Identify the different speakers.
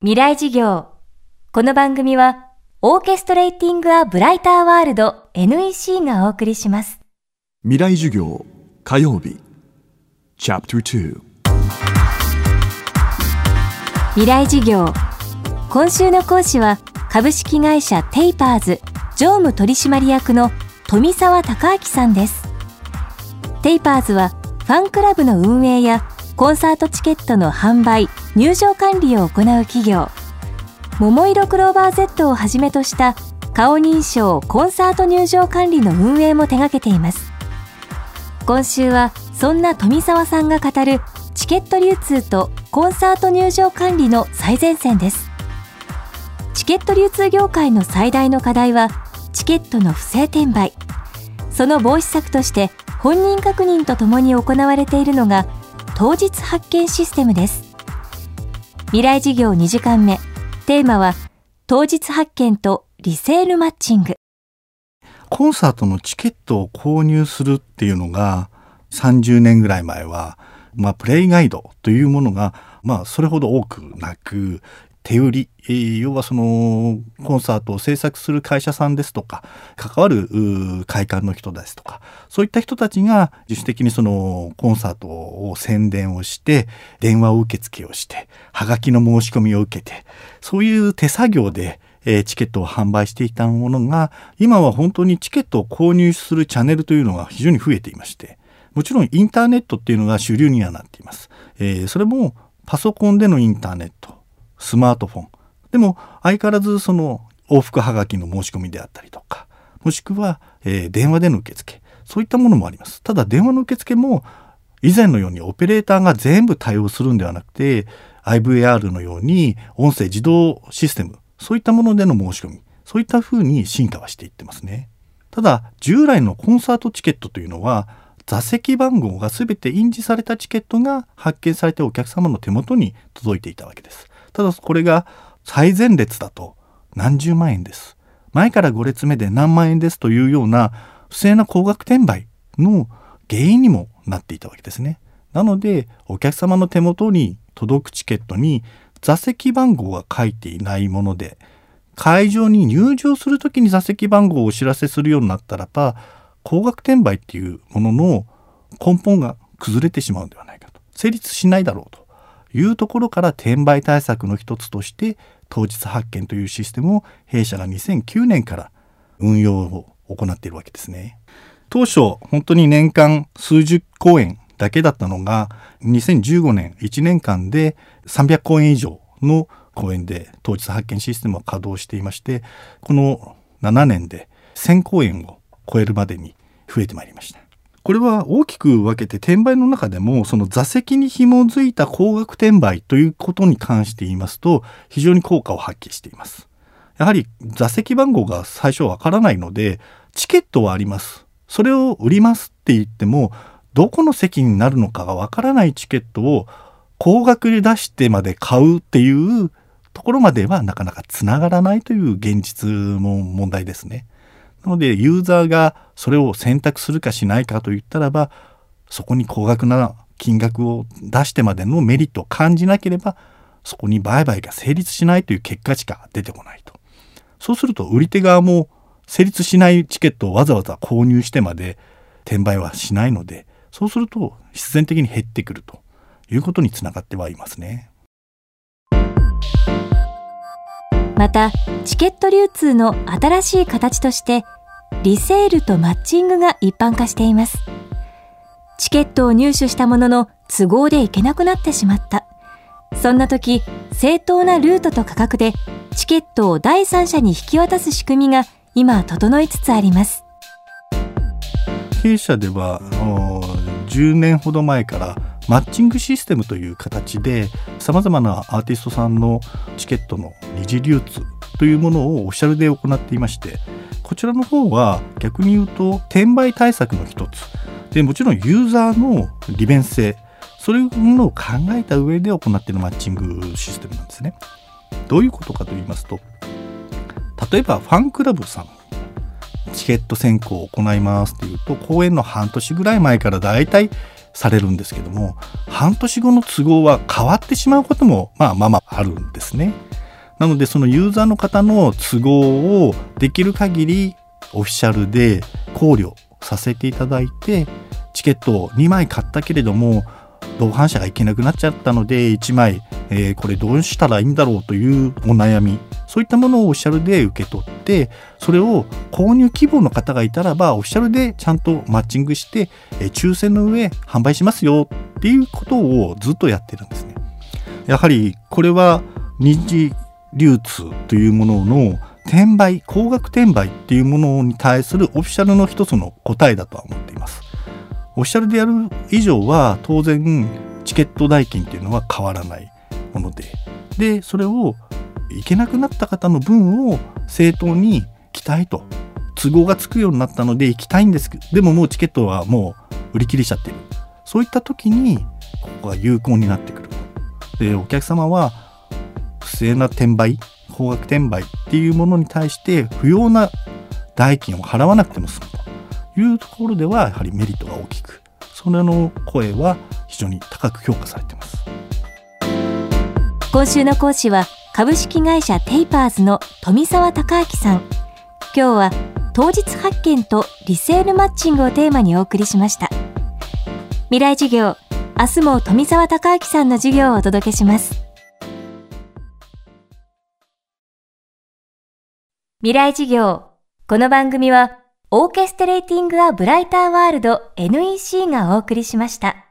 Speaker 1: 未来授業。この番組は、 Orchestrating a brighter world NEC がお送りします。
Speaker 2: 未来授業火曜日チャプター
Speaker 1: 未来授業。今週の講師は、株式会社テイパーズ常務取締役の冨澤孝明さんです。テイパーズは、ファンクラブの運営やコンサートチケットの販売、入場管理を行う企業。桃色クローバー Z をはじめとした顔認証コンサート入場管理の運営も手掛けています。今週はそんな富澤さんが語るチケット流通とコンサート入場管理の最前線です。チケット流通業界の最大の課題はチケットの不正転売。その防止策として本人確認とともに行われているのが当日発見システムです。未来事業2時間目。テーマは当日発見とリセールマッチング。
Speaker 3: コンサートのチケットを購入するっていうのが30年ぐらい前は、まあ、プレイガイドというものが、まあ、それほど多くなく手売り、えー要はそのコンサートを制作する会社さんですとか関わる会館の人ですとかそういった人たちが自主的にそのコンサートを宣伝をして電話を受付をしてはがきの申し込みを受けてそういう手作業でえチケットを販売していたものが今は本当にチケットを購入するチャンネルというのが非常に増えていましてもちろんインターネットっていうのが主流にはなっています。えーそれもパソコンでのインターネットスマートフォンでも相変わらずその往復はがきの申し込みであったりとかもしくは、えー電話での受付そういったものもあります。ただ電話の受付も以前のようにオペレーターが全部対応するんではなくて IVR のように音声自動システムそういったものでの申し込みそういった風に進化はしていってますね。ただ従来のコンサートチケットというのは座席番号が全て印字されたチケットが発見されてお客様の手元に届いていたわけです。ただこれが最前列だと何十万円です。前から5列目で何万円ですというような不正な高額転売の原因にもなっていたわけですね。なのでお客様の手元に届くチケットに座席番号が書いていないもので会場に入場する時に座席番号をお知らせするようになったらば高額転売っていうものの根本が崩れてしまうんではないかと成立しないだろうというところから転売対策の一つとして当日発見というシステムを弊社が2009年から運用を行っているわけですね。当初本当に年間数十公演だけだったのが2015年1年間で300公演以上の公演で当日発見システムを稼働していましてこの7年で1000公演を超えるまでに増えてまいりました。これは大きく分けて転売の中でもその座席に紐づいた高額転売ということに関して言いますと非常に効果を発揮しています。やはり座席番号が最初わからないのでチケットはあります。それを売りますって言ってもどこの席になるのかがわからないチケットを高額で出してまで買うっていうところまではなかなかつながらないという現実も問題ですね。なのでユーザーがそれを選択するかしないかといったらばそこに高額な金額を出してまでのメリットを感じなければそこに売買が成立しないという結果しか出てこないと。そうすると売り手側も成立しないチケットをわざわざ購入してまで転売はしないのでそうすると必然的に減ってくるということにつながってはいますね。
Speaker 1: また、チケット流通の新しい形として、リセールとマッチングが一般化しています。チケットを入手したものの都合で行けなくなってしまった。そんな時、正当なルートと価格でチケットを第三者に引き渡す仕組みが今整いつつあります。
Speaker 3: 弊社では10年ほど前からマッチングシステムという形でさまざまなアーティストさんのチケットの二次流通というものをオフィシャルで行っていましてこちらの方は逆に言うと転売対策の一つでもちろんユーザーの利便性そういうものを考えた上で行っているマッチングシステムなんですね。どういうことかと言いますと例えばファンクラブさんチケット選考を行いますっていうと公演の半年ぐらい前からだいたいされるんですけども半年後の都合は変わってしまうこともまあまあまああるんですね。なのでそのユーザーの方の都合をできる限りオフィシャルで考慮させていただいてチケットを2枚買ったけれども同伴者が行けなくなっちゃったので1枚、えー、これどうしたらいいんだろうというお悩みそういったものをオフィシャルで受け取ってそれを購入希望の方がいたらばオフィシャルでちゃんとマッチングして、え、抽選の上販売しますよっていうことをずっとやってるんですね。やはりこれは二次流通というものの転売高額転売っていうものに対するオフィシャルの一つの答えだとは思っています。オフィシャルでやる以上は当然チケット代金っていうのは変わらないもので。でそれを行けなくなった方の分を正当に来たいと都合がつくようになったので行きたいんですけどでももうチケットはもう売り切れちゃってる。そういった時にここが有効になってくる。でお客様は不正な転売高額転売っていうものに対して不要な代金を払わなくても済むというところではやはりメリットが大きく。それの声は非常に高く評価されています。
Speaker 1: 今週の講師は株式会社テイパーズの富澤孝明さん。今日は当日発見とリセールマッチングをテーマにお送りしました。未来授業明日も富澤孝明さんの授業をお届けします。未来事業この番組はオーケストレーティング・ア・ブライター・ワールド NEC がお送りしました。